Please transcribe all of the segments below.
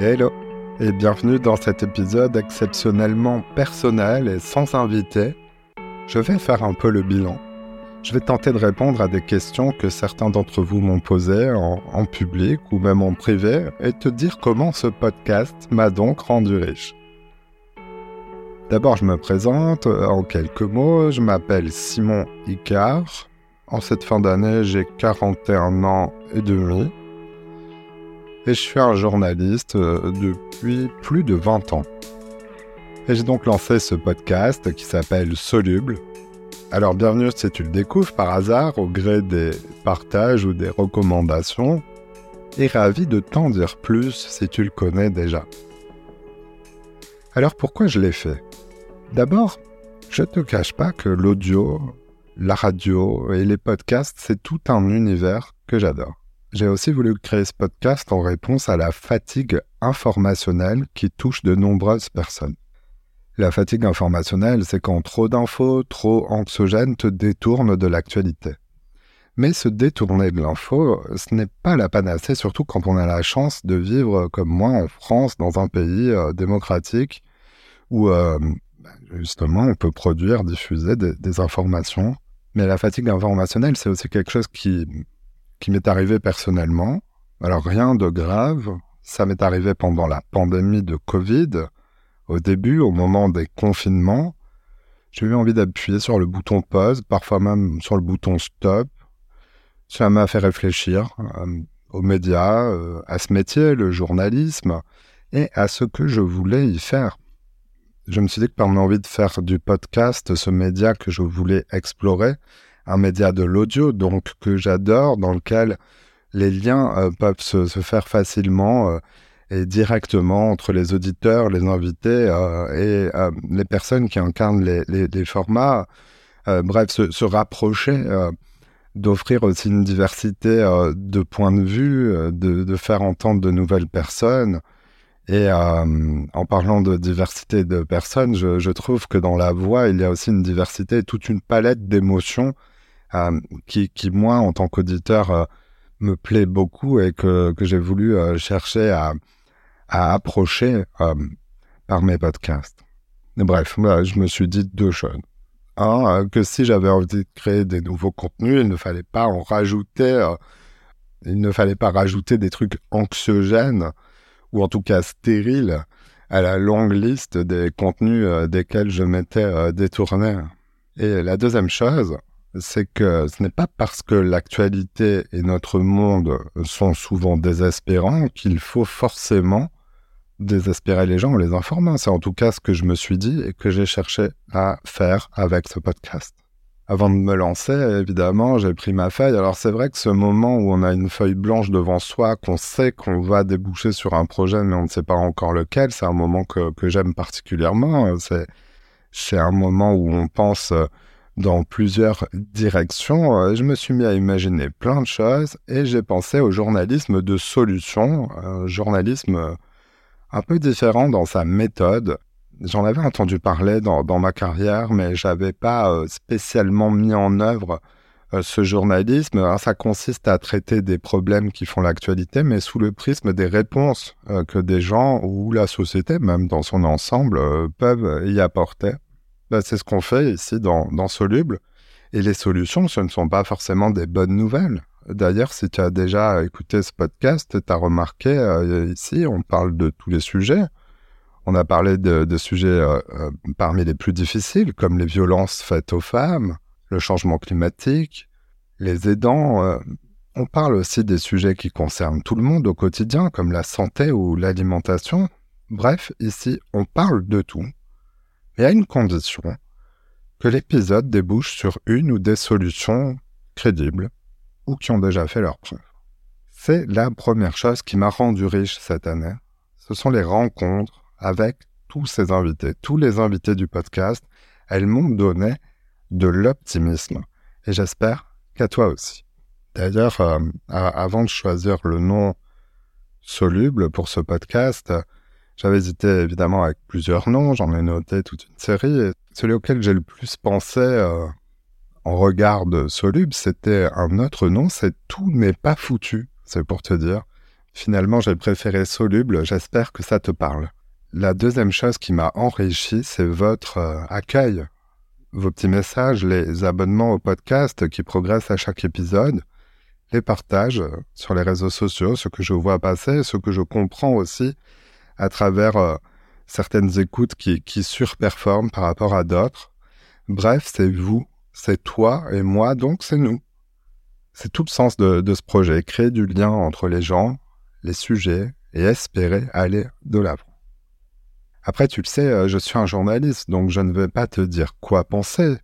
Hello et bienvenue dans cet épisode exceptionnellement personnel et sans invité. Je vais faire un peu le bilan. Je vais tenter de répondre à des questions que certains d'entre vous m'ont posées en, public ou même en privé et te dire comment ce podcast m'a donc rendu riche. D'abord, je me présente en quelques mots. Je m'appelle Simon Icard. En cette fin d'année, j'ai 41 ans et demi. Et je suis un journaliste euh, depuis plus de 20 ans. Et j'ai donc lancé ce podcast qui s'appelle Soluble. Alors bienvenue si tu le découvres par hasard au gré des partages ou des recommandations. Et ravi de t'en dire plus si tu le connais déjà. Alors pourquoi je l'ai fait? D'abord, je ne te cache pas que l'audio, la radio et les podcasts, c'est tout un univers que j'adore. J'ai aussi voulu créer ce podcast en réponse à la fatigue informationnelle qui touche de nombreuses personnes. La fatigue informationnelle, c'est quand trop d'infos, trop anxiogènes te détournent de l'actualité. Mais se détourner de l'info, ce n'est pas la panacée, surtout quand on a la chance de vivre comme moi en France, dans un pays euh, démocratique, où euh, bah, justement on peut produire, diffuser des, des informations. Mais la fatigue informationnelle, c'est aussi quelque chose qui qui m'est arrivé personnellement. Alors rien de grave, ça m'est arrivé pendant la pandémie de Covid. Au début, au moment des confinements, j'ai eu envie d'appuyer sur le bouton pause, parfois même sur le bouton stop. Ça m'a fait réfléchir euh, aux médias, euh, à ce métier, le journalisme, et à ce que je voulais y faire. Je me suis dit que par mon envie de faire du podcast, ce média que je voulais explorer, un média de l'audio, donc que j'adore, dans lequel les liens euh, peuvent se, faire facilement euh, et directement entre les auditeurs, les invités euh, et les personnes qui incarnent les, formats. bref, se, rapprocher, d'offrir aussi une diversité de points de vue, de, faire entendre de nouvelles personnes. Et en parlant de diversité de personnes, je, je, trouve que dans la voix, il y a aussi une diversité, toute une palette d'émotions euh, qui, moi, en tant qu'auditeur, euh, me plaît beaucoup et que, j'ai voulu euh, chercher à, approcher par mes podcasts. bref, je me suis dit deux choses. Un, que si j'avais envie de créer des nouveaux contenus, il ne fallait pas en rajouter, il ne fallait pas rajouter des trucs anxiogènes ou en tout cas stériles à la longue liste des contenus desquels je m'étais détourné. Et la deuxième chose, c'est que ce n'est pas parce que l'actualité et notre monde sont souvent désespérants qu'il faut forcément désespérer les gens en les informant. C'est en tout cas ce que je me suis dit et que j'ai cherché à faire avec ce podcast. Avant de me lancer, évidemment, j'ai pris ma feuille. Alors c'est vrai que ce moment où on a une feuille blanche devant soi, qu'on sait qu'on va déboucher sur un projet, mais on ne sait pas encore lequel, c'est un moment que, que j'aime particulièrement. C'est, c'est un moment où on pense dans plusieurs directions. Euh, je me suis mis à imaginer plein de choses et j'ai pensé au journalisme de solution, un journalisme un peu différent dans sa méthode. J'en avais entendu parler dans, ma carrière, mais j'avais pas euh, spécialement mis en œuvre euh, ce journalisme. ça consiste à traiter des problèmes qui font l'actualité, mais sous le prisme des réponses que des gens ou la société, même dans son ensemble, peuvent y apporter. Bah, c'est ce qu'on fait ici dans, Soluble. Et les solutions, ce ne sont pas forcément des bonnes nouvelles. D'ailleurs, si tu as déjà écouté ce podcast, tu as remarqué euh, ici, on parle de tous les sujets. On a parlé de, sujets euh, euh, parmi les plus difficiles, comme les violences faites aux femmes, le changement climatique, les aidants. on parle aussi des sujets qui concernent tout le monde au quotidien, comme la santé ou l'alimentation. Bref, ici, on parle de tout mais à une condition que l'épisode débouche sur une ou des solutions crédibles ou qui ont déjà fait leur preuve. C'est la première chose qui m'a rendu riche cette année. Ce sont les rencontres avec tous ces invités. Tous les invités du podcast, elles m'ont donné de l'optimisme. Et j'espère qu'à toi aussi. D'ailleurs, euh, avant de choisir le nom soluble pour ce podcast, j'avais hésité évidemment avec plusieurs noms, j'en ai noté toute une série, et celui auquel j'ai le plus pensé euh, en regard de Soluble, c'était un autre nom, c'est Tout n'est pas foutu, c'est pour te dire. Finalement, j'ai préféré soluble, j'espère que ça te parle. La deuxième chose qui m'a enrichi, c'est votre euh, accueil, vos petits messages, les abonnements au podcast qui progressent à chaque épisode, les partages sur les réseaux sociaux, ce que je vois passer, ce que je comprends aussi à travers euh, certaines écoutes qui, surperforment par rapport à d'autres. Bref, c'est vous, c'est toi et moi, donc c'est nous. C'est tout le sens de, de, ce projet, créer du lien entre les gens, les sujets et espérer aller de l'avant. Après, tu le sais, euh, je suis un journaliste, donc je ne vais pas te dire quoi penser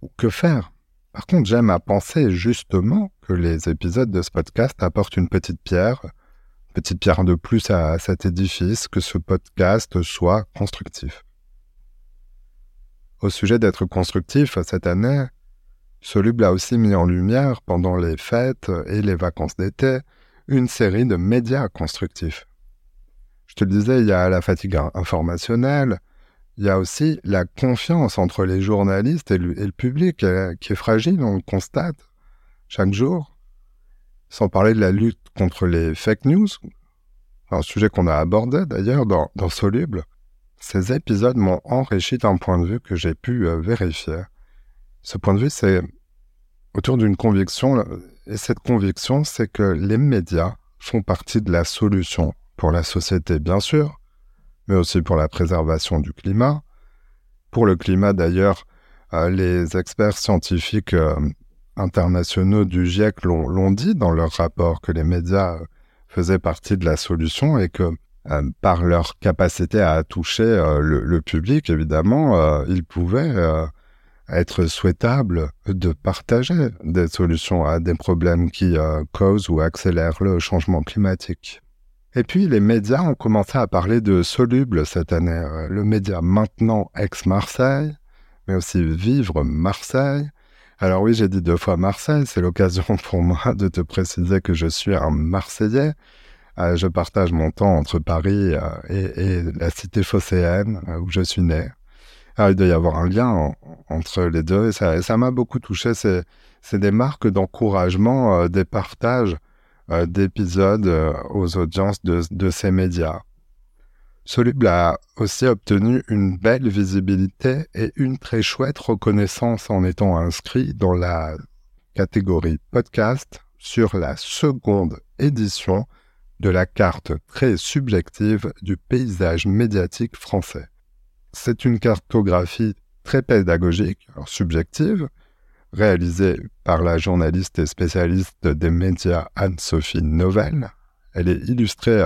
ou que faire. Par contre, j'aime à penser justement que les épisodes de ce podcast apportent une petite pierre, petite pierre de plus à cet édifice, que ce podcast soit constructif. Au sujet d'être constructif, cette année, Soluble a aussi mis en lumière, pendant les fêtes et les vacances d'été, une série de médias constructifs. Je te le disais, il y a la fatigue informationnelle, il y a aussi la confiance entre les journalistes et le, public euh, qui est fragile, on le constate chaque jour. Sans parler de la lutte contre les fake news, un sujet qu'on a abordé d'ailleurs dans, Soluble. Ces épisodes m'ont enrichi d'un point de vue que j'ai pu euh, vérifier. Ce point de vue, c'est autour d'une conviction, et cette conviction, c'est que les médias font partie de la solution pour la société, bien sûr, mais aussi pour la préservation du climat. Pour le climat, d'ailleurs, euh, les experts scientifiques euh, internationaux du GIEC l'ont dit dans leur rapport que les médias euh, faisaient partie de la solution et que par leur capacité à toucher le, public, évidemment, ils pouvaient être souhaitable de partager des solutions à des problèmes qui euh, causent ou accélèrent le changement climatique. Et puis les médias ont commencé à parler de soluble cette année. Euh, le média maintenant ex-Marseille, mais aussi Vivre Marseille. Alors oui, j'ai dit deux fois Marseille, c'est l'occasion pour moi de te préciser que je suis un Marseillais. Euh, je partage mon temps entre Paris et, et, la cité phocéenne où je suis né. Il doit y avoir un lien entre les deux. Et ça, m'a beaucoup touché. C'est, des marques d'encouragement, euh, des partages euh, d'épisodes euh, aux audiences de, ces médias. Soluble a aussi obtenu une belle visibilité et une très chouette reconnaissance en étant inscrit dans la catégorie podcast sur la seconde édition de la carte très subjective du paysage médiatique français. C'est une cartographie très pédagogique, subjective, réalisée par la journaliste et spécialiste des médias Anne-Sophie Novelle. Elle est illustrée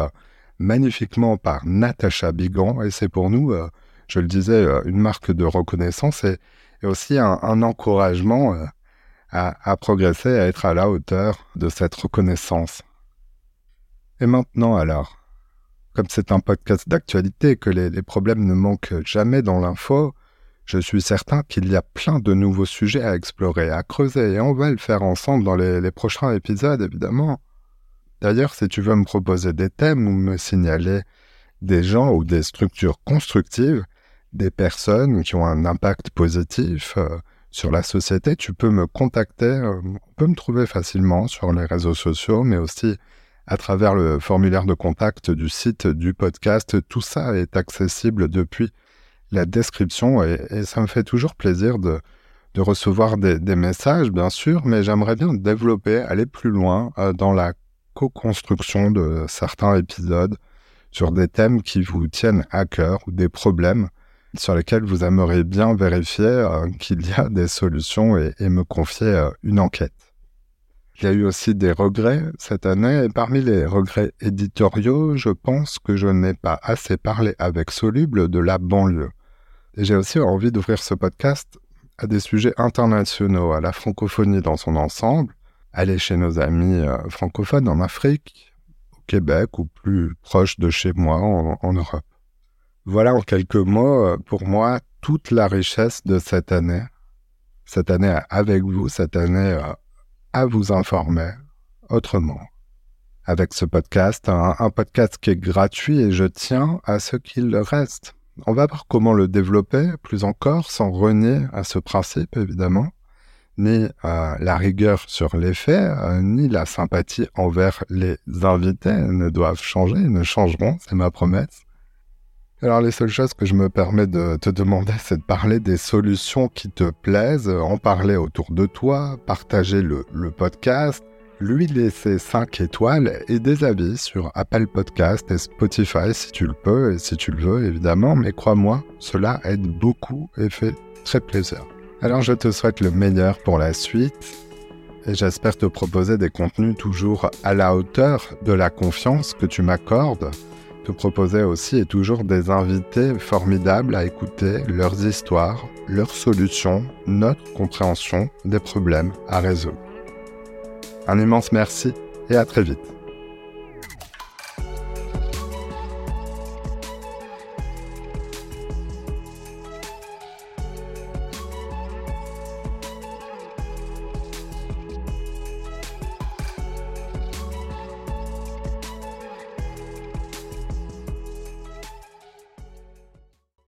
magnifiquement par Natacha Bigan et c'est pour nous, euh, je le disais, euh, une marque de reconnaissance et, aussi un, encouragement à, progresser, à être à la hauteur de cette reconnaissance. Et maintenant alors, comme c'est un podcast d'actualité, que les, problèmes ne manquent jamais dans l'info, je suis certain qu'il y a plein de nouveaux sujets à explorer, à creuser, et on va le faire ensemble dans les prochains épisodes, évidemment. D'ailleurs, si tu veux me proposer des thèmes ou me signaler des gens ou des structures constructives, des personnes qui ont un impact positif euh, sur la société, tu peux me contacter, euh, on peut me trouver facilement sur les réseaux sociaux, mais aussi à travers le formulaire de contact du site du podcast. Tout ça est accessible depuis la description et, ça me fait toujours plaisir de, recevoir des, messages, bien sûr, mais j'aimerais bien développer, aller plus loin euh, dans la co-construction de certains épisodes sur des thèmes qui vous tiennent à cœur ou des problèmes sur lesquels vous aimeriez bien vérifier euh, qu'il y a des solutions et, me confier euh, une enquête. Il y a eu aussi des regrets cette année, et parmi les regrets éditoriaux, je pense que je n'ai pas assez parlé avec Soluble de la banlieue. J'ai aussi envie d'ouvrir ce podcast à des sujets internationaux, à la francophonie dans son ensemble, aller chez nos amis euh, francophones en Afrique, au Québec ou plus proche de chez moi en, Europe. Voilà en quelques mots, euh, pour moi, toute la richesse de cette année. Cette année avec vous, cette année euh, à vous informer autrement. Avec ce podcast, un, podcast qui est gratuit et je tiens à ce qu'il reste. On va voir comment le développer plus encore sans renier à ce principe évidemment. Ni euh, la rigueur sur les faits, euh, ni la sympathie envers les invités ne doivent changer, ne changeront, c'est ma promesse. Alors les seules choses que je me permets de te demander, c'est de parler des solutions qui te plaisent, en parler autour de toi, partager le, le podcast, lui laisser 5 étoiles et des avis sur Apple Podcast et Spotify si tu le peux et si tu le veux évidemment, mais crois-moi, cela aide beaucoup et fait très plaisir. Alors je te souhaite le meilleur pour la suite et j'espère te proposer des contenus toujours à la hauteur de la confiance que tu m'accordes te proposer aussi et toujours des invités formidables à écouter leurs histoires, leurs solutions, notre compréhension des problèmes à résoudre. Un immense merci et à très vite.